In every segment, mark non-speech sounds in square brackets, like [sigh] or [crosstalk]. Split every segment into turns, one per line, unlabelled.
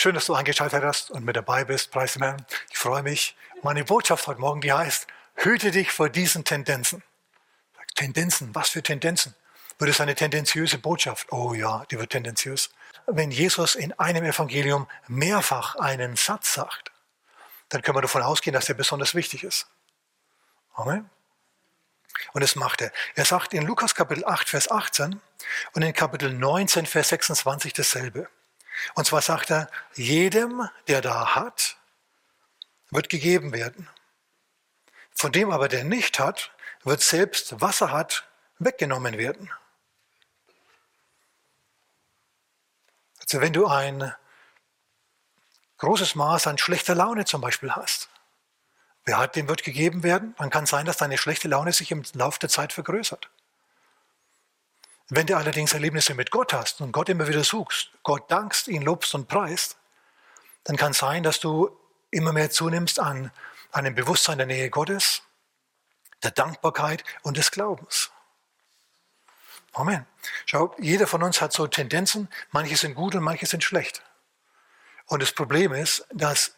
Schön, dass du eingeschaltet hast und mit dabei bist. Preis dem Herrn. Ich freue mich. Meine Botschaft heute Morgen, die heißt, hüte dich vor diesen Tendenzen. Tendenzen, was für Tendenzen? Wird es eine tendenziöse Botschaft? Oh ja, die wird tendenziös. Wenn Jesus in einem Evangelium mehrfach einen Satz sagt, dann können wir davon ausgehen, dass er besonders wichtig ist. Amen. Und das macht er. Er sagt in Lukas Kapitel 8, Vers 18 und in Kapitel 19, Vers 26 dasselbe. Und zwar sagt er, jedem, der da hat, wird gegeben werden. Von dem aber, der nicht hat, wird selbst, was er hat, weggenommen werden. Also wenn du ein großes Maß an schlechter Laune zum Beispiel hast, wer hat, dem wird gegeben werden, dann kann sein, dass deine schlechte Laune sich im Laufe der Zeit vergrößert. Wenn du allerdings Erlebnisse mit Gott hast und Gott immer wieder suchst, Gott dankst, ihn lobst und preist, dann kann es sein, dass du immer mehr zunimmst an einem Bewusstsein der Nähe Gottes, der Dankbarkeit und des Glaubens. Amen. Schau, jeder von uns hat so Tendenzen, manche sind gut und manche sind schlecht. Und das Problem ist, dass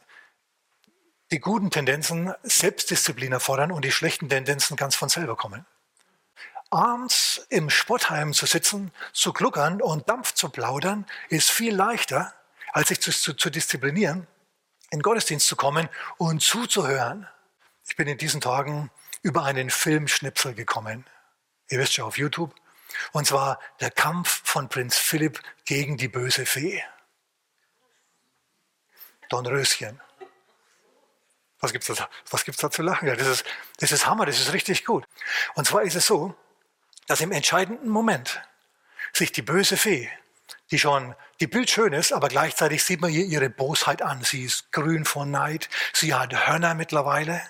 die guten Tendenzen Selbstdisziplin erfordern und die schlechten Tendenzen ganz von selber kommen abends im Sportheim zu sitzen, zu gluckern und Dampf zu plaudern, ist viel leichter, als sich zu, zu, zu disziplinieren, in Gottesdienst zu kommen und zuzuhören. Ich bin in diesen Tagen über einen Filmschnipsel gekommen. Ihr wisst ja auf YouTube. Und zwar der Kampf von Prinz Philipp gegen die böse Fee. Dornröschen. Was gibt's da, was gibt's da zu lachen? das, ist, das ist Hammer, das ist richtig gut. Und zwar ist es so, dass im entscheidenden Moment sich die böse Fee, die schon, die Bild schön ist, aber gleichzeitig sieht man ihr ihre Bosheit an. Sie ist grün vor Neid, sie hat Hörner mittlerweile.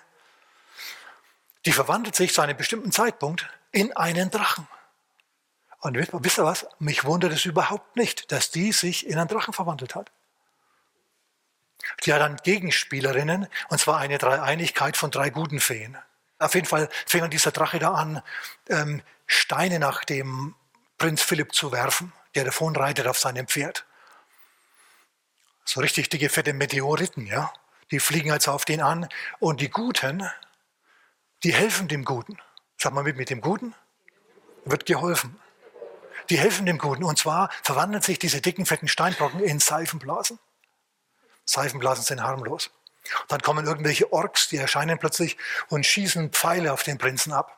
Die verwandelt sich zu einem bestimmten Zeitpunkt in einen Drachen. Und wisst ihr was? Mich wundert es überhaupt nicht, dass die sich in einen Drachen verwandelt hat. Die hat dann Gegenspielerinnen, und zwar eine Dreieinigkeit von drei guten Feen. Auf jeden Fall fing dieser Drache da an, ähm, Steine nach dem Prinz Philipp zu werfen, der davon reitet auf seinem Pferd. So richtig dicke, fette Meteoriten, ja. Die fliegen also auf den an. Und die Guten, die helfen dem Guten. Sag mal mit, mit dem Guten wird geholfen. Die helfen dem Guten. Und zwar verwandeln sich diese dicken, fetten Steinbrocken in Seifenblasen. Seifenblasen sind harmlos. Dann kommen irgendwelche Orks, die erscheinen plötzlich und schießen Pfeile auf den Prinzen ab.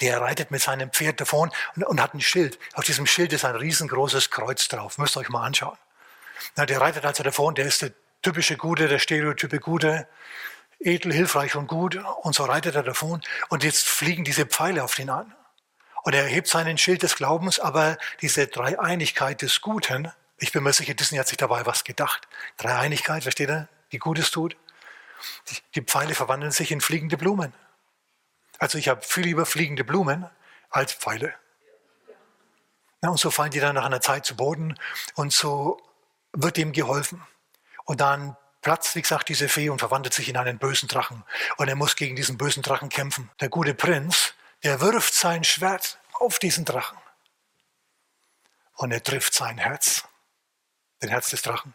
Der reitet mit seinem Pferd davon und, und hat ein Schild. Auf diesem Schild ist ein riesengroßes Kreuz drauf. Müsst ihr euch mal anschauen. Na, der reitet also davon, der ist der typische Gute, der stereotype Gute, edel, hilfreich und gut. Und so reitet er davon. Und jetzt fliegen diese Pfeile auf ihn an. Und er hebt seinen Schild des Glaubens, aber diese Dreieinigkeit des Guten, ich bin mir sicher, Disney hat sich dabei was gedacht. Dreieinigkeit, versteht ihr, die Gutes tut. Die Pfeile verwandeln sich in fliegende Blumen. Also ich habe viel lieber fliegende Blumen als Pfeile. Ja, und so fallen die dann nach einer Zeit zu Boden und so wird ihm geholfen. Und dann platzt, wie gesagt, diese Fee und verwandelt sich in einen bösen Drachen. Und er muss gegen diesen bösen Drachen kämpfen. Der gute Prinz, der wirft sein Schwert auf diesen Drachen. Und er trifft sein Herz. Den Herz des Drachen.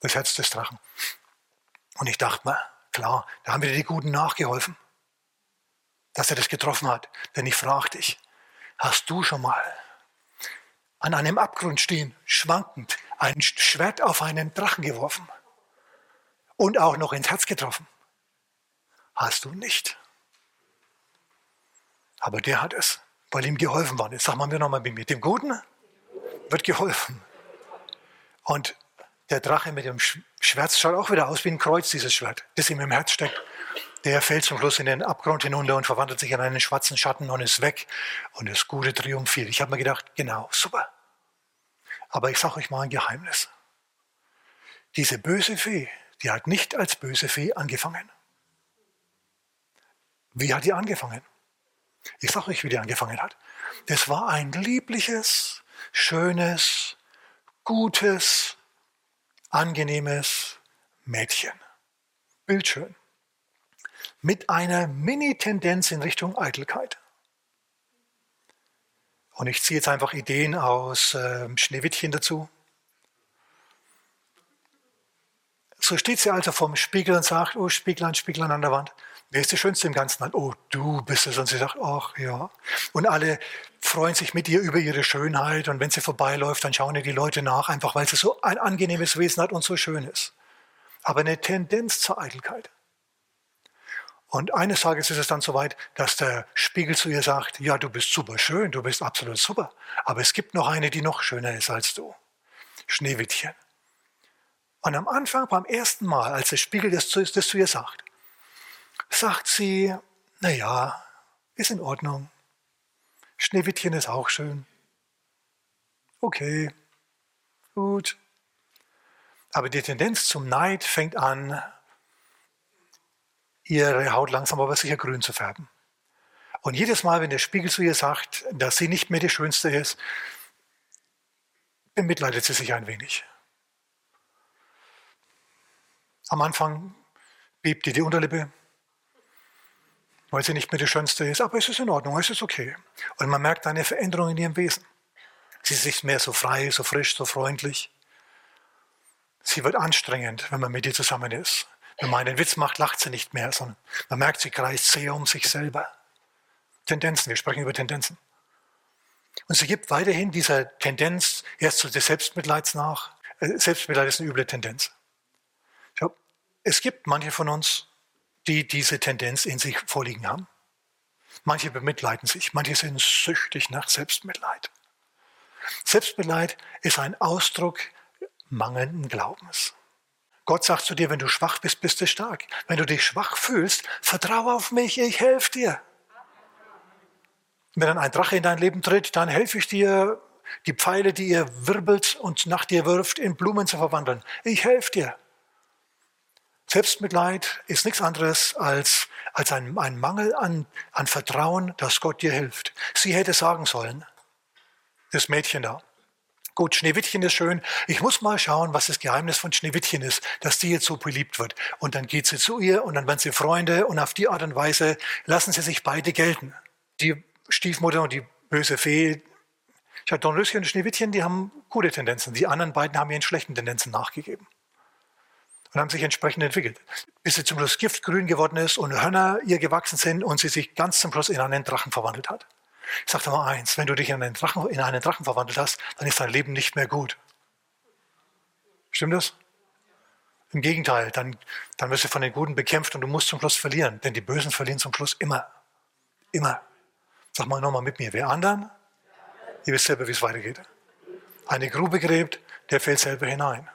Das Herz des Drachen. Und ich dachte mir, klar, da haben wieder die Guten nachgeholfen dass er das getroffen hat. Denn ich frage dich, hast du schon mal an einem Abgrund stehen, schwankend, ein Schwert auf einen Drachen geworfen und auch noch ins Herz getroffen? Hast du nicht. Aber der hat es, weil ihm geholfen war. Jetzt sagen wir nochmal mit dem Guten wird geholfen. Und der Drache mit dem Schwert schaut auch wieder aus wie ein Kreuz, dieses Schwert, das ihm im Herz steckt der fällt zum Schluss in den Abgrund hinunter und verwandelt sich in einen schwarzen Schatten und ist weg und das Gute triumphiert. Ich habe mir gedacht, genau, super. Aber ich sage euch mal ein Geheimnis. Diese böse Fee, die hat nicht als böse Fee angefangen. Wie hat die angefangen? Ich sage euch, wie die angefangen hat. Das war ein liebliches, schönes, gutes, angenehmes Mädchen. Bildschön mit einer Mini-Tendenz in Richtung Eitelkeit. Und ich ziehe jetzt einfach Ideen aus äh, Schneewittchen dazu. so steht sie also vorm Spiegel und sagt, oh Spieglein, Spieglein an der Wand, wer ist der Schönste im ganzen Land? Oh, du bist es. Und sie sagt, ach ja. Und alle freuen sich mit ihr über ihre Schönheit. Und wenn sie vorbeiläuft, dann schauen ihr die Leute nach, einfach weil sie so ein angenehmes Wesen hat und so schön ist. Aber eine Tendenz zur Eitelkeit. Und eines Tages ist es dann soweit, dass der Spiegel zu ihr sagt, ja, du bist super schön, du bist absolut super, aber es gibt noch eine, die noch schöner ist als du. Schneewittchen. Und am Anfang, beim ersten Mal, als der Spiegel das zu, das zu ihr sagt, sagt sie, na ja, ist in Ordnung. Schneewittchen ist auch schön. Okay, gut. Aber die Tendenz zum Neid fängt an, ihre Haut langsam aber sicher grün zu färben. Und jedes Mal, wenn der Spiegel zu ihr sagt, dass sie nicht mehr die Schönste ist, bemitleidet sie sich ein wenig. Am Anfang bebt ihr die Unterlippe, weil sie nicht mehr die Schönste ist, aber es ist in Ordnung, es ist okay. Und man merkt eine Veränderung in ihrem Wesen. Sie ist nicht mehr so frei, so frisch, so freundlich. Sie wird anstrengend, wenn man mit ihr zusammen ist. Wenn man einen Witz macht, lacht sie nicht mehr, sondern man merkt, sie kreist sehr um sich selber. Tendenzen, wir sprechen über Tendenzen. Und sie gibt weiterhin dieser Tendenz erst zu des Selbstmitleids nach. Äh, Selbstmitleid ist eine üble Tendenz. Es gibt manche von uns, die diese Tendenz in sich vorliegen haben. Manche bemitleiden sich, manche sind süchtig nach Selbstmitleid. Selbstmitleid ist ein Ausdruck mangelnden Glaubens. Gott sagt zu dir, wenn du schwach bist, bist du stark. Wenn du dich schwach fühlst, vertraue auf mich, ich helfe dir. Wenn dann ein Drache in dein Leben tritt, dann helfe ich dir, die Pfeile, die ihr wirbelt und nach dir wirft, in Blumen zu verwandeln. Ich helfe dir. Selbstmitleid ist nichts anderes als, als ein, ein Mangel an, an Vertrauen, dass Gott dir hilft. Sie hätte sagen sollen, das Mädchen da, Gut, Schneewittchen ist schön. Ich muss mal schauen, was das Geheimnis von Schneewittchen ist, dass die jetzt so beliebt wird. Und dann geht sie zu ihr und dann werden sie Freunde und auf die Art und Weise lassen sie sich beide gelten. Die Stiefmutter und die böse Fee, ja, Dornröschen und Schneewittchen, die haben gute Tendenzen. Die anderen beiden haben ihren schlechten Tendenzen nachgegeben und haben sich entsprechend entwickelt. Bis sie zum Schluss giftgrün geworden ist und Hörner ihr gewachsen sind und sie sich ganz zum Schluss in einen Drachen verwandelt hat. Ich sage dir mal eins, wenn du dich in einen, Drachen, in einen Drachen verwandelt hast, dann ist dein Leben nicht mehr gut. Stimmt das? Im Gegenteil, dann, dann wirst du von den Guten bekämpft und du musst zum Schluss verlieren, denn die Bösen verlieren zum Schluss immer. Immer. Sag mal nochmal mit mir, wer anderen? Ihr wisst selber, wie es weitergeht. Eine Grube gräbt, der fällt selber hinein.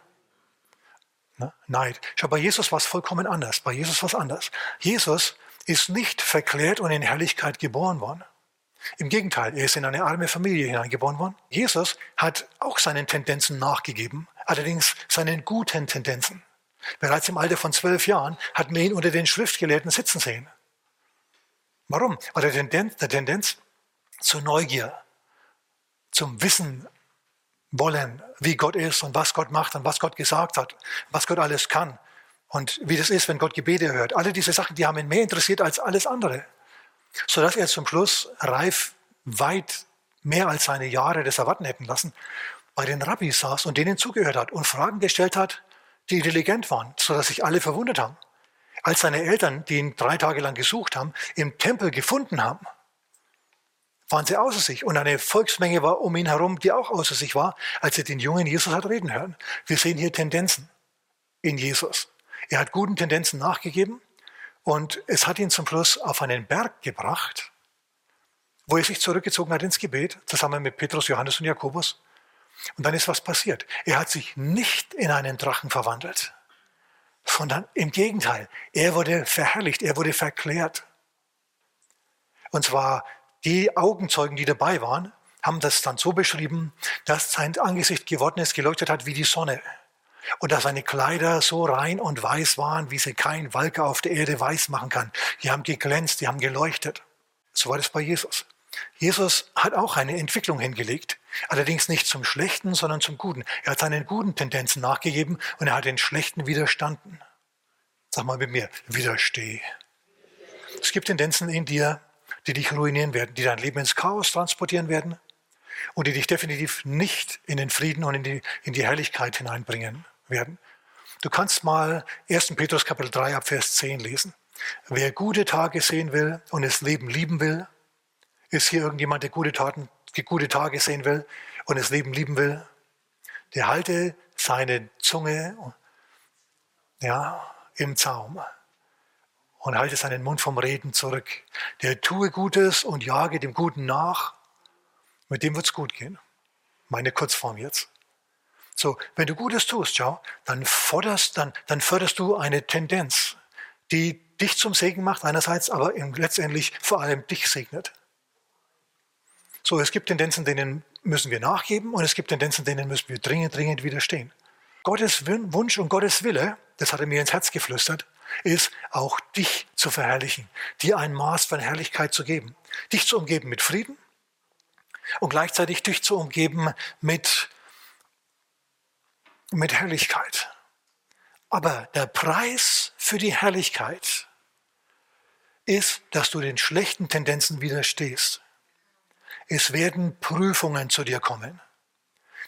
Ne? Neid. Schau, bei Jesus war es vollkommen anders. Bei Jesus war es anders. Jesus ist nicht verklärt und in Herrlichkeit geboren worden. Im Gegenteil, er ist in eine arme Familie hineingeboren worden. Jesus hat auch seinen Tendenzen nachgegeben, allerdings seinen guten Tendenzen. Bereits im Alter von zwölf Jahren hat man ihn unter den Schriftgelehrten sitzen sehen. Warum? Weil der Tendenz, der Tendenz zur Neugier, zum Wissen wollen, wie Gott ist und was Gott macht und was Gott gesagt hat, was Gott alles kann und wie das ist, wenn Gott Gebete hört. Alle diese Sachen, die haben ihn mehr interessiert als alles andere sodass er zum Schluss reif weit mehr als seine Jahre des Erwarten hätten lassen, bei den Rabbis saß und denen zugehört hat und Fragen gestellt hat, die intelligent waren, sodass sich alle verwundert haben. Als seine Eltern, die ihn drei Tage lang gesucht haben, im Tempel gefunden haben, waren sie außer sich. Und eine Volksmenge war um ihn herum, die auch außer sich war, als er den jungen Jesus hat reden hören. Wir sehen hier Tendenzen in Jesus. Er hat guten Tendenzen nachgegeben und es hat ihn zum Schluss auf einen Berg gebracht, wo er sich zurückgezogen hat ins Gebet, zusammen mit Petrus, Johannes und Jakobus. Und dann ist was passiert. Er hat sich nicht in einen Drachen verwandelt, sondern im Gegenteil, er wurde verherrlicht, er wurde verklärt. Und zwar die Augenzeugen, die dabei waren, haben das dann so beschrieben, dass sein Angesicht geworden ist, geleuchtet hat wie die Sonne und dass seine Kleider so rein und weiß waren, wie sie kein Walker auf der Erde weiß machen kann. Die haben geglänzt, die haben geleuchtet. So war das bei Jesus. Jesus hat auch eine Entwicklung hingelegt, allerdings nicht zum Schlechten, sondern zum Guten. Er hat seinen guten Tendenzen nachgegeben und er hat den Schlechten widerstanden. Sag mal mit mir, widersteh. Es gibt Tendenzen in dir, die dich ruinieren werden, die dein Leben ins Chaos transportieren werden und die dich definitiv nicht in den Frieden und in die, in die Herrlichkeit hineinbringen werden. Du kannst mal 1. Petrus Kapitel 3 ab Vers 10 lesen. Wer gute Tage sehen will und das Leben lieben will, ist hier irgendjemand, der gute, Taten, gute Tage sehen will und das Leben lieben will, der halte seine Zunge ja, im Zaum und halte seinen Mund vom Reden zurück. Der tue Gutes und jage dem Guten nach. Mit dem wird es gut gehen. Meine Kurzform jetzt. So, wenn du Gutes tust, ja, dann, forderst, dann, dann förderst du eine Tendenz, die dich zum Segen macht, einerseits, aber letztendlich vor allem dich segnet. So, es gibt Tendenzen, denen müssen wir nachgeben und es gibt Tendenzen, denen müssen wir dringend, dringend widerstehen. Gottes Wunsch und Gottes Wille, das hat er mir ins Herz geflüstert, ist auch dich zu verherrlichen, dir ein Maß von Herrlichkeit zu geben, dich zu umgeben mit Frieden und gleichzeitig dich zu umgeben mit, mit Herrlichkeit. Aber der Preis für die Herrlichkeit ist, dass du den schlechten Tendenzen widerstehst. Es werden Prüfungen zu dir kommen.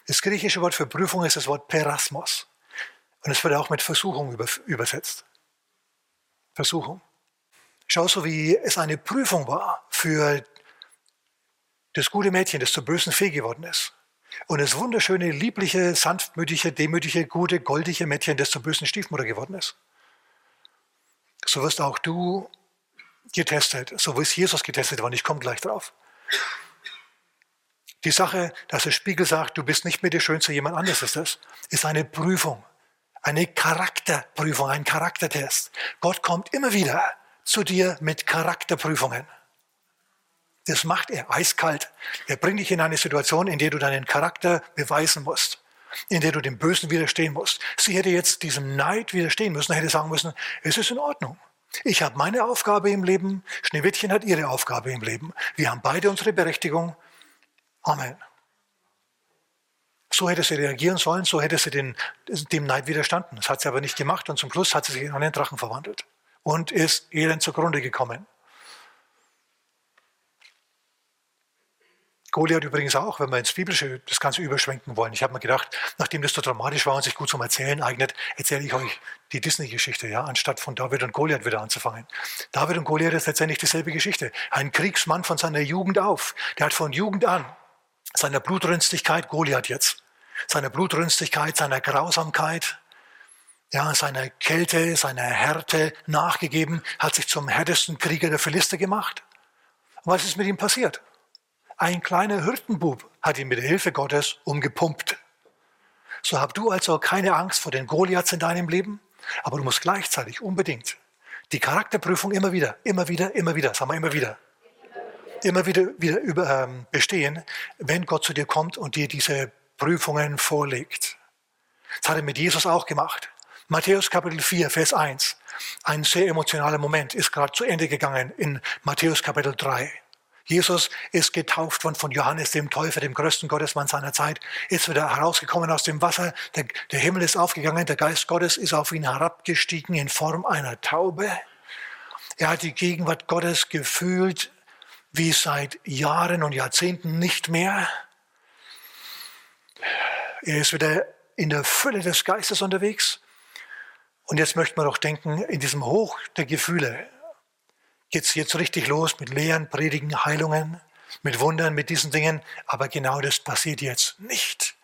Das griechische Wort für Prüfung ist das Wort Perasmos. Und es wird auch mit Versuchung übersetzt. Versuchung. Schau, so wie es eine Prüfung war für das gute Mädchen, das zur bösen Fee geworden ist. Und das wunderschöne, liebliche, sanftmütige, demütige, gute, goldige Mädchen, das zur bösen Stiefmutter geworden ist. So wirst auch du getestet, so es Jesus getestet. Und ich komme gleich drauf. Die Sache, dass der Spiegel sagt, du bist nicht mehr der Schönste, jemand anderes ist das, ist eine Prüfung. Eine Charakterprüfung, ein Charaktertest. Gott kommt immer wieder zu dir mit Charakterprüfungen. Das macht er eiskalt. Er bringt dich in eine Situation, in der du deinen Charakter beweisen musst, in der du dem Bösen widerstehen musst. Sie hätte jetzt diesem Neid widerstehen müssen, hätte sagen müssen, es ist in Ordnung. Ich habe meine Aufgabe im Leben, Schneewittchen hat ihre Aufgabe im Leben. Wir haben beide unsere Berechtigung. Amen. So hätte sie reagieren sollen, so hätte sie den, dem Neid widerstanden. Das hat sie aber nicht gemacht und zum Schluss hat sie sich in einen Drachen verwandelt und ist elend zugrunde gekommen. Goliath übrigens auch, wenn wir ins Biblische das Ganze überschwenken wollen. Ich habe mir gedacht, nachdem das so dramatisch war und sich gut zum Erzählen eignet, erzähle ich euch die Disney-Geschichte, ja, anstatt von David und Goliath wieder anzufangen. David und Goliath ist letztendlich dieselbe Geschichte. Ein Kriegsmann von seiner Jugend auf. Der hat von Jugend an seiner Blutrünstigkeit, Goliath jetzt, seiner Blutrünstigkeit, seiner Grausamkeit, ja, seiner Kälte, seiner Härte nachgegeben, hat sich zum härtesten Krieger der Philister gemacht. Was ist mit ihm passiert? Ein kleiner Hirtenbub hat ihn mit der Hilfe Gottes umgepumpt. So hab du also keine Angst vor den Goliaths in deinem Leben, aber du musst gleichzeitig unbedingt die Charakterprüfung immer wieder, immer wieder, immer wieder, sagen wir immer wieder, immer wieder, wieder über, ähm, bestehen, wenn Gott zu dir kommt und dir diese Prüfungen vorlegt. Das hat er mit Jesus auch gemacht. Matthäus Kapitel 4, Vers 1. Ein sehr emotionaler Moment ist gerade zu Ende gegangen in Matthäus Kapitel 3. Jesus ist getauft worden von Johannes dem Täufer, dem größten Gottesmann seiner Zeit, ist wieder herausgekommen aus dem Wasser, der, der, Himmel ist aufgegangen, der Geist Gottes ist auf ihn herabgestiegen in Form einer Taube. Er hat die Gegenwart Gottes gefühlt wie seit Jahren und Jahrzehnten nicht mehr. Er ist wieder in der Fülle des Geistes unterwegs. Und jetzt möchte man doch denken, in diesem Hoch der Gefühle geht es jetzt richtig los mit Lehren, Predigen, Heilungen, mit Wundern, mit diesen Dingen. Aber genau das passiert jetzt nicht.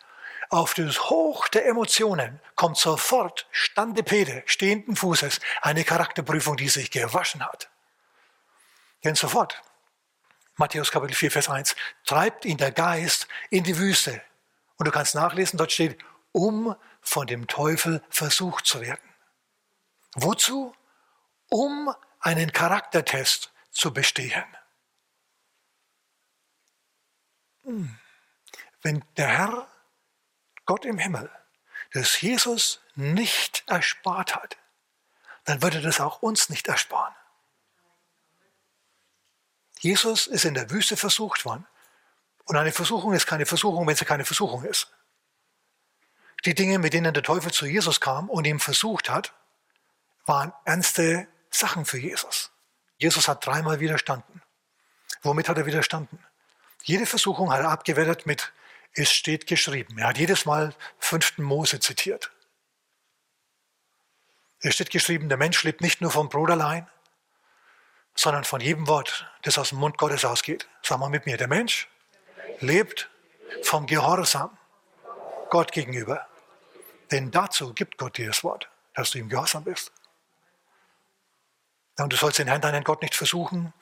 Auf das Hoch der Emotionen kommt sofort Standepede, stehenden Fußes, eine Charakterprüfung, die sich gewaschen hat. Denn sofort, Matthäus Kapitel 4, Vers 1, treibt ihn der Geist in die Wüste, und du kannst nachlesen, dort steht, um von dem Teufel versucht zu werden. Wozu? Um einen Charaktertest zu bestehen. Hm. Wenn der Herr, Gott im Himmel, das Jesus nicht erspart hat, dann würde das auch uns nicht ersparen. Jesus ist in der Wüste versucht worden und eine Versuchung ist keine Versuchung, wenn sie keine Versuchung ist. Die Dinge, mit denen der Teufel zu Jesus kam und ihm versucht hat, waren ernste Sachen für Jesus. Jesus hat dreimal widerstanden. Womit hat er widerstanden? Jede Versuchung hat er abgewertet mit, es steht geschrieben. Er hat jedes Mal fünften Mose zitiert. Es steht geschrieben, der Mensch lebt nicht nur vom Brot allein, sondern von jedem Wort, das aus dem Mund Gottes ausgeht. Sag mal mit mir, der Mensch lebt vom Gehorsam Gott gegenüber. Denn dazu gibt Gott dir das Wort, dass du ihm gehorsam bist. Und du sollst den Herrn, deinen Gott nicht versuchen.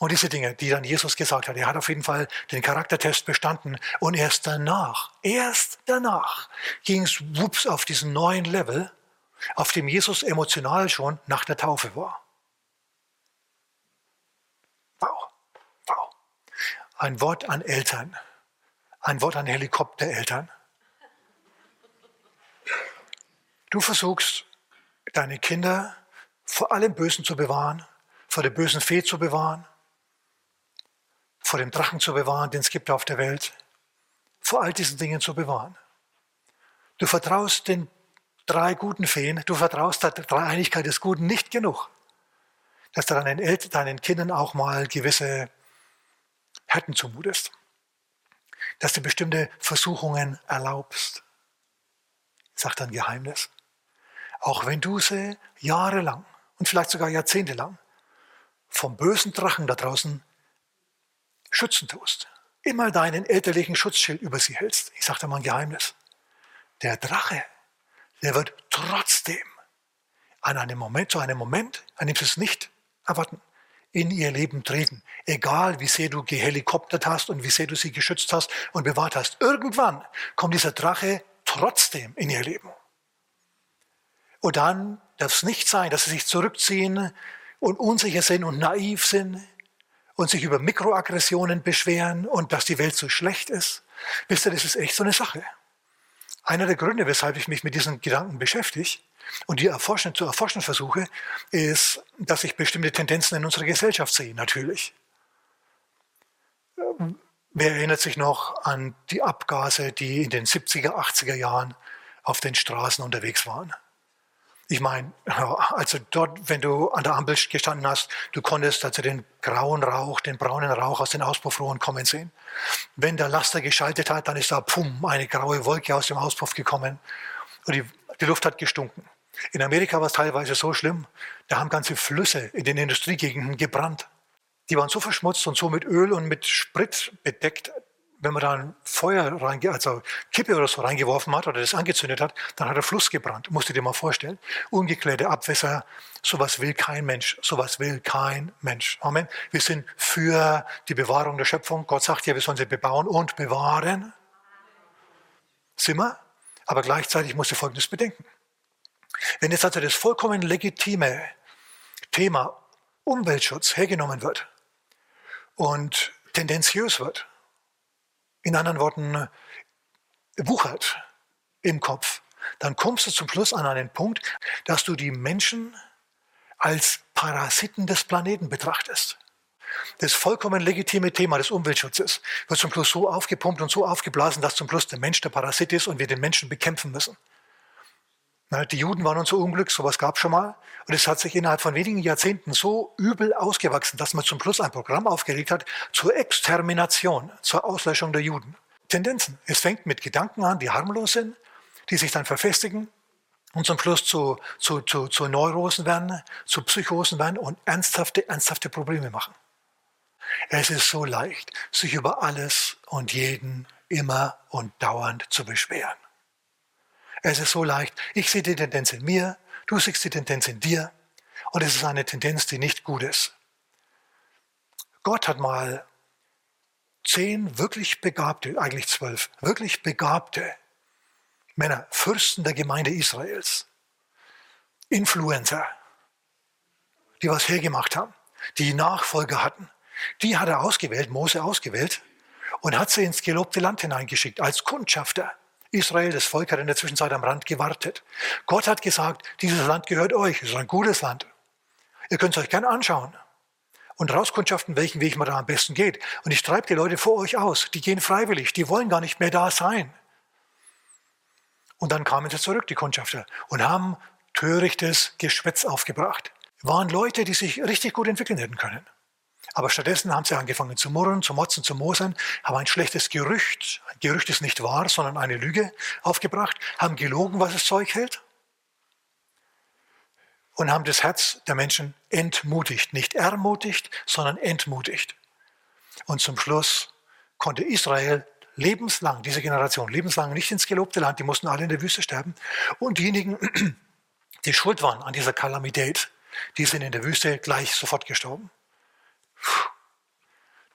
Und diese Dinge, die dann Jesus gesagt hat, er hat auf jeden Fall den Charaktertest bestanden. Und erst danach, erst danach ging es wups auf diesen neuen Level, auf dem Jesus emotional schon nach der Taufe war. Ein Wort an Eltern, ein Wort an Helikoptereltern. Du versuchst, deine Kinder vor allem Bösen zu bewahren, vor der bösen Fee zu bewahren, vor dem Drachen zu bewahren, den es gibt auf der Welt, vor all diesen Dingen zu bewahren. Du vertraust den drei guten Feen, du vertraust der Dreieinigkeit des Guten nicht genug, dass du deinen, Eltern, deinen Kindern auch mal gewisse Härten zumutest, dass du bestimmte Versuchungen erlaubst. Sagt ein Geheimnis. Auch wenn du sie jahrelang und vielleicht sogar jahrzehntelang vom bösen Drachen da draußen schützen tust, immer deinen elterlichen Schutzschild über sie hältst. Ich sage dir mal ein Geheimnis. Der Drache, der wird trotzdem an einem Moment, zu einem Moment, an dem sie es nicht erwarten, in ihr Leben treten. Egal, wie sehr du gehelikoptert hast und wie sehr du sie geschützt hast und bewahrt hast. Irgendwann kommt dieser Drache trotzdem in ihr Leben. Und dann darf es nicht sein, dass sie sich zurückziehen und unsicher sind und naiv sind und sich über Mikroaggressionen beschweren und dass die Welt so schlecht ist. Wisst ihr, das ist echt so eine Sache. Einer der Gründe, weshalb ich mich mit diesen Gedanken beschäftige und die erforschen, zu erforschen versuche, ist, dass ich bestimmte Tendenzen in unserer Gesellschaft sehe, natürlich. Wer erinnert sich noch an die Abgase, die in den 70er, 80er Jahren auf den Straßen unterwegs waren? Ich meine, [laughs] also dort, wenn du an der Ampel gestanden hast, du konntest also den grauen Rauch, den braunen Rauch aus den Auspuffrohren kommen sehen. Wenn der Laster geschaltet hat, dann ist da pum, eine graue Wolke aus dem Auspuff gekommen und die, die Luft hat gestunken. In Amerika war es teilweise so schlimm, da haben ganze Flüsse in den Industriegegenden gebrannt. Die waren so verschmutzt und so mit Öl und mit Sprit bedeckt, wenn man da ein Feuer reinge also Kippe oder so reingeworfen hat oder das angezündet hat, dann hat der Fluss gebrannt. Musst du dir mal vorstellen. Ungeklärte Abwässer, sowas will kein Mensch. Sowas will kein Mensch. Amen. Wir sind für die Bewahrung der Schöpfung. Gott sagt ja, wir sollen sie bebauen und bewahren. Sind wir? Aber gleichzeitig musst du Folgendes bedenken. Wenn jetzt also das vollkommen legitime Thema Umweltschutz hergenommen wird und tendenziös wird, in anderen Worten, wuchert im Kopf, dann kommst du zum Schluss an einen Punkt, dass du die Menschen als Parasiten des Planeten betrachtest. Das vollkommen legitime Thema des Umweltschutzes wird zum Schluss so aufgepumpt und so aufgeblasen, dass zum Schluss der Mensch der Parasit ist und wir den Menschen bekämpfen müssen. Die Juden waren unser Unglück, sowas gab es schon mal. Und es hat sich innerhalb von wenigen Jahrzehnten so übel ausgewachsen, dass man zum Schluss ein Programm aufgelegt hat zur Extermination, zur Auslöschung der Juden. Tendenzen. Es fängt mit Gedanken an, die harmlos sind, die sich dann verfestigen und zum Schluss zu, zu, zu, zu Neurosen werden, zu Psychosen werden und ernsthafte, ernsthafte Probleme machen. Es ist so leicht, sich über alles und jeden immer und dauernd zu beschweren. Es ist so leicht. Ich sehe die Tendenz in mir, du siehst die Tendenz in dir. Und es ist eine Tendenz, die nicht gut ist. Gott hat mal zehn wirklich begabte, eigentlich zwölf, wirklich begabte Männer, Fürsten der Gemeinde Israels, Influencer, die was hergemacht haben, die Nachfolger hatten. Die hat er ausgewählt, Mose ausgewählt und hat sie ins gelobte Land hineingeschickt als Kundschafter. Israel, das Volk, hat in der Zwischenzeit am Rand gewartet. Gott hat gesagt, dieses Land gehört euch, es ist ein gutes Land. Ihr könnt es euch gerne anschauen und rauskundschaften, welchen Weg man da am besten geht. Und ich treibe die Leute vor euch aus. Die gehen freiwillig, die wollen gar nicht mehr da sein. Und dann kamen sie zurück, die Kundschafter, und haben törichtes Geschwätz aufgebracht. Waren Leute, die sich richtig gut entwickeln hätten können. Aber stattdessen haben sie angefangen zu murren, zu motzen, zu mosern, haben ein schlechtes Gerücht, ein Gerücht ist nicht wahr, sondern eine Lüge aufgebracht, haben gelogen, was das Zeug hält. und haben das Herz der Menschen entmutigt. Nicht ermutigt, sondern entmutigt. Und zum Schluss konnte Israel lebenslang, diese Generation, lebenslang nicht ins gelobte Land, die mussten alle in der Wüste sterben. Und diejenigen, die schuld waren an dieser Kalamität, die sind in der Wüste gleich sofort gestorben.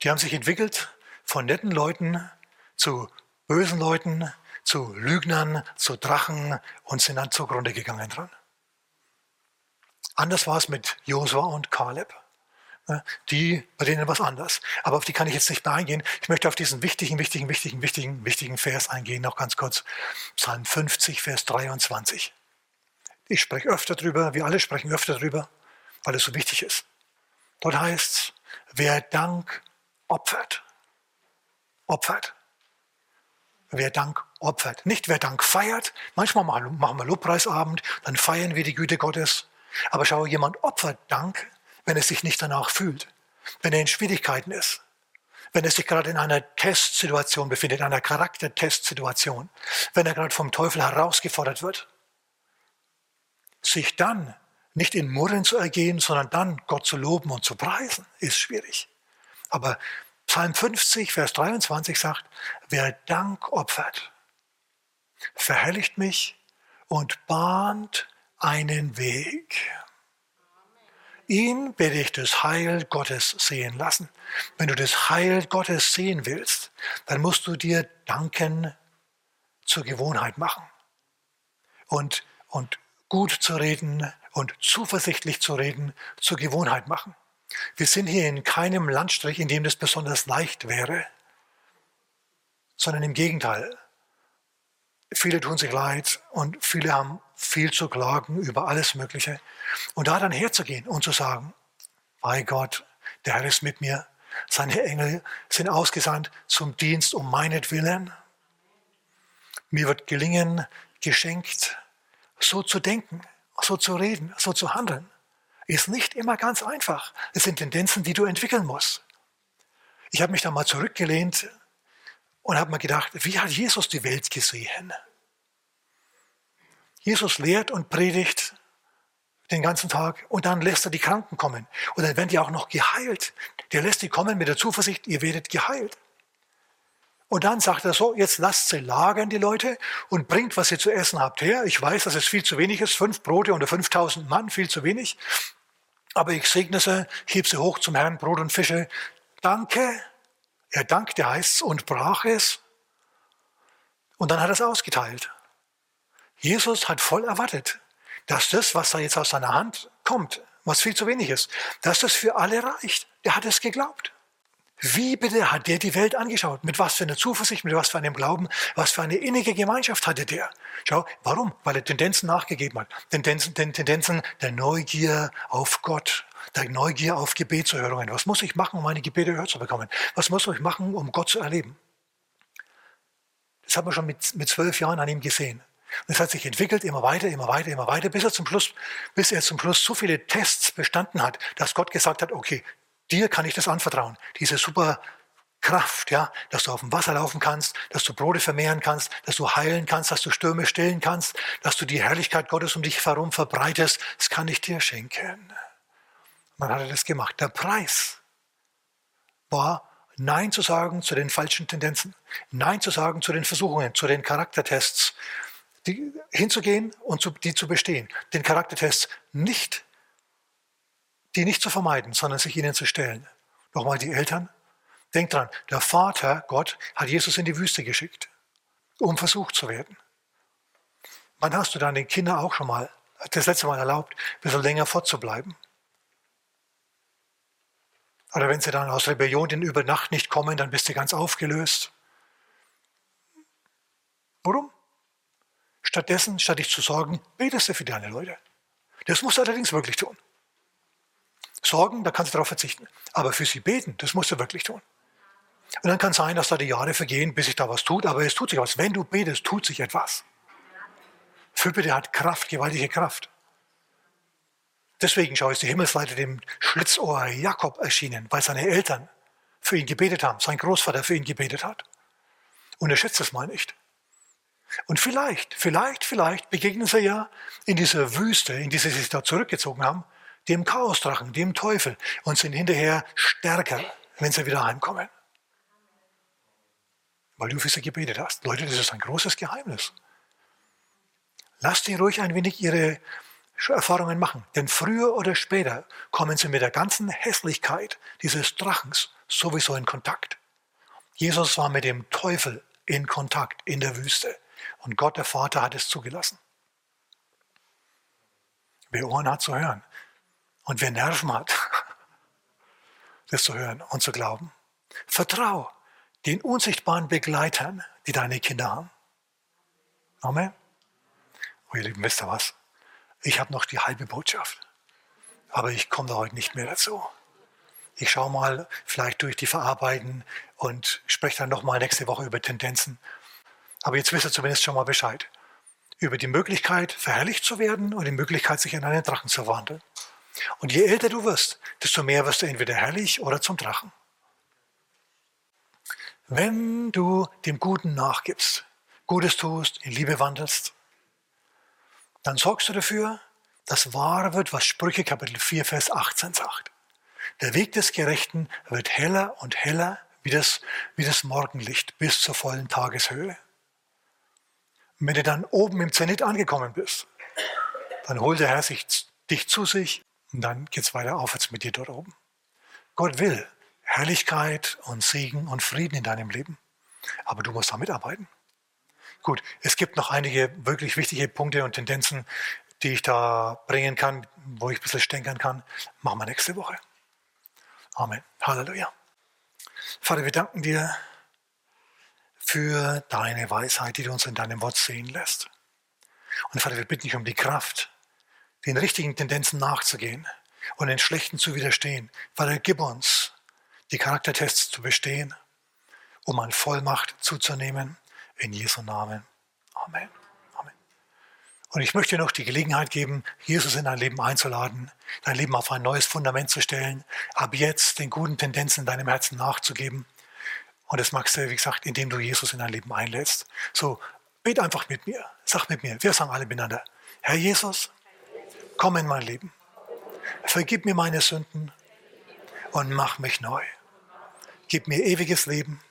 Die haben sich entwickelt von netten Leuten zu bösen Leuten, zu Lügnern, zu Drachen und sind dann zugrunde gegangen dran. Anders war es mit Josua und Kaleb. Die, bei denen was anders. Aber auf die kann ich jetzt nicht mehr eingehen. Ich möchte auf diesen wichtigen, wichtigen, wichtigen, wichtigen, wichtigen Vers eingehen, noch ganz kurz. Psalm 50, Vers 23. Ich spreche öfter drüber, wir alle sprechen öfter drüber, weil es so wichtig ist. Dort heißt es, wer Dank opfert, opfert. Wer Dank opfert. Nicht wer Dank feiert. Manchmal machen wir Lobpreisabend, dann feiern wir die Güte Gottes. Aber schau, jemand opfert Dank, wenn er sich nicht danach fühlt, wenn er in Schwierigkeiten ist, wenn er sich gerade in einer Testsituation befindet, in einer Charaktertestsituation, wenn er gerade vom Teufel herausgefordert wird. Sich dann nicht in Murren zu ergehen, sondern dann Gott zu loben und zu preisen, ist schwierig. Aber Psalm 50, Vers 23 sagt, wer Dank opfert, verherrlicht mich und bahnt einen Weg. Ihn werde ich das Heil Gottes sehen lassen. Wenn du das Heil Gottes sehen willst, dann musst du dir Danken zur Gewohnheit machen. Und, und gut zu reden und zuversichtlich zu reden zur Gewohnheit machen. Wir sind hier in keinem Landstrich, in dem das besonders leicht wäre, sondern im Gegenteil. Viele tun sich leid und viele haben viel zu klagen über alles Mögliche. Und da dann herzugehen und zu sagen, bei Gott, der Herr ist mit mir, seine Engel sind ausgesandt zum Dienst um meinetwillen. Mir wird gelingen, geschenkt, so zu denken, so zu reden, so zu handeln ist nicht immer ganz einfach. Es sind Tendenzen, die du entwickeln musst. Ich habe mich da mal zurückgelehnt und habe mir gedacht, wie hat Jesus die Welt gesehen? Jesus lehrt und predigt den ganzen Tag und dann lässt er die Kranken kommen. Und dann werden die auch noch geheilt. Der lässt die kommen mit der Zuversicht, ihr werdet geheilt. Und dann sagt er so, jetzt lasst sie lagern, die Leute, und bringt, was ihr zu essen habt, her. Ich weiß, dass es viel zu wenig ist, fünf Brote unter 5000 Mann, viel zu wenig. Aber ich segne sie, heb sie hoch zum Herrn, Brot und Fische. Danke. Er dankte, heißt's, und brach es. Und dann hat er es ausgeteilt. Jesus hat voll erwartet, dass das, was da jetzt aus seiner Hand kommt, was viel zu wenig ist, dass das für alle reicht. Er hat es geglaubt. Wie bitte hat der die Welt angeschaut? Mit was für einer Zuversicht, mit was für einem Glauben, was für eine innige Gemeinschaft hatte der? Schau, warum? Weil er Tendenzen nachgegeben hat. Tendenzen, Tendenzen der Neugier auf Gott, der Neugier auf Gebetserhörungen. Was muss ich machen, um meine Gebete gehört zu bekommen? Was muss ich machen, um Gott zu erleben? Das haben wir schon mit, mit zwölf Jahren an ihm gesehen. Und es hat sich entwickelt, immer weiter, immer weiter, immer weiter, bis er zum Schluss, bis er zum Schluss so viele Tests bestanden hat, dass Gott gesagt hat, okay, Dir kann ich das anvertrauen. Diese super Kraft, ja, dass du auf dem Wasser laufen kannst, dass du Brote vermehren kannst, dass du heilen kannst, dass du Stürme stillen kannst, dass du die Herrlichkeit Gottes um dich herum verbreitest, das kann ich dir schenken. Man hat das gemacht. Der Preis war, Nein zu sagen zu den falschen Tendenzen, Nein zu sagen zu den Versuchungen, zu den Charaktertests, die, hinzugehen und zu, die zu bestehen, den Charaktertests nicht die nicht zu vermeiden, sondern sich ihnen zu stellen. Nochmal die Eltern. Denkt dran, der Vater, Gott, hat Jesus in die Wüste geschickt, um versucht zu werden. Wann hast du dann den Kindern auch schon mal das letzte Mal erlaubt, ein bisschen länger fortzubleiben? Oder wenn sie dann aus Rebellion in über Nacht nicht kommen, dann bist du ganz aufgelöst. Warum? Stattdessen, statt dich zu sorgen, betest du für deine Leute. Das musst du allerdings wirklich tun. Sorgen, da kannst du darauf verzichten. Aber für sie beten, das musst du wirklich tun. Und dann kann es sein, dass da die Jahre vergehen, bis sich da was tut, aber es tut sich was. Wenn du betest, tut sich etwas. Fürbitte hat Kraft, gewaltige Kraft. Deswegen schau, ist die Himmelsleiter dem Schlitzohr Jakob erschienen, weil seine Eltern für ihn gebetet haben, sein Großvater für ihn gebetet hat. Und er schätzt es mal nicht. Und vielleicht, vielleicht, vielleicht begegnen sie ja in dieser Wüste, in die sie sich da zurückgezogen haben, dem Chaosdrachen, dem Teufel und sind hinterher stärker, wenn sie wieder heimkommen. Weil du für sie gebetet hast. Leute, das ist ein großes Geheimnis. Lasst sie ruhig ein wenig ihre Erfahrungen machen. Denn früher oder später kommen sie mit der ganzen Hässlichkeit dieses Drachens sowieso in Kontakt. Jesus war mit dem Teufel in Kontakt in der Wüste. Und Gott, der Vater, hat es zugelassen. Wer Ohren hat zu hören und wer Nerven hat, [laughs] das zu hören und zu glauben, vertrau den unsichtbaren Begleitern, die deine Kinder haben. Amen. Oh, ihr Lieben, wisst ihr was? Ich habe noch die halbe Botschaft. Aber ich komme da heute nicht mehr dazu. Ich schaue mal vielleicht durch die Verarbeiten und spreche dann nochmal nächste Woche über Tendenzen. Aber jetzt wisst ihr zumindest schon mal Bescheid. Über die Möglichkeit, verherrlicht zu werden und die Möglichkeit, sich in einen Drachen zu wandeln. Und je älter du wirst, desto mehr wirst du entweder herrlich oder zum Drachen. Wenn du dem Guten nachgibst, Gutes tust, in Liebe wandelst, dann sorgst du dafür, dass wahr wird, was Sprüche Kapitel 4, Vers 18 sagt. Der Weg des Gerechten wird heller und heller wie das, wie das Morgenlicht bis zur vollen Tageshöhe. Und wenn du dann oben im Zenit angekommen bist, dann holt der Herr sich, dich zu sich und dann geht es weiter aufwärts mit dir dort oben. Gott will Herrlichkeit und Segen und Frieden in deinem Leben. Aber du musst damit arbeiten. Gut, es gibt noch einige wirklich wichtige Punkte und Tendenzen, die ich da bringen kann, wo ich ein bisschen stänkern kann. Machen wir nächste Woche. Amen. Halleluja. Vater, wir danken dir für deine Weisheit, die du uns in deinem Wort sehen lässt. Und Vater, wir bitten dich um die Kraft, den richtigen Tendenzen nachzugehen und den schlechten zu widerstehen. Vater, gib uns die Charaktertests zu bestehen, um an Vollmacht zuzunehmen in Jesu Namen. Amen. Amen. Und ich möchte noch die Gelegenheit geben, Jesus in dein Leben einzuladen, dein Leben auf ein neues Fundament zu stellen, ab jetzt den guten Tendenzen in deinem Herzen nachzugeben. Und das magst du, wie gesagt, indem du Jesus in dein Leben einlädst. So, bet einfach mit mir. Sag mit mir. Wir sagen alle miteinander. Herr Jesus, komm in mein Leben. Vergib mir meine Sünden und mach mich neu. Gib mir ewiges Leben.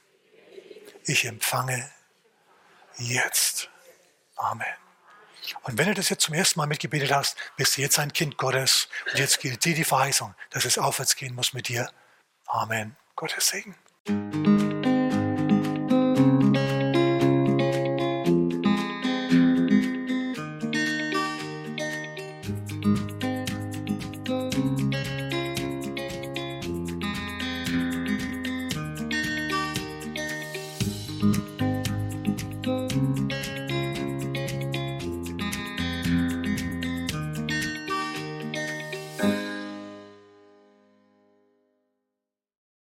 Ich empfange jetzt. Amen. Und wenn du das jetzt zum ersten Mal mitgebetet hast, bist du jetzt ein Kind Gottes. Und jetzt gilt dir die Verheißung, dass es aufwärts gehen muss mit dir. Amen. Gottes Segen.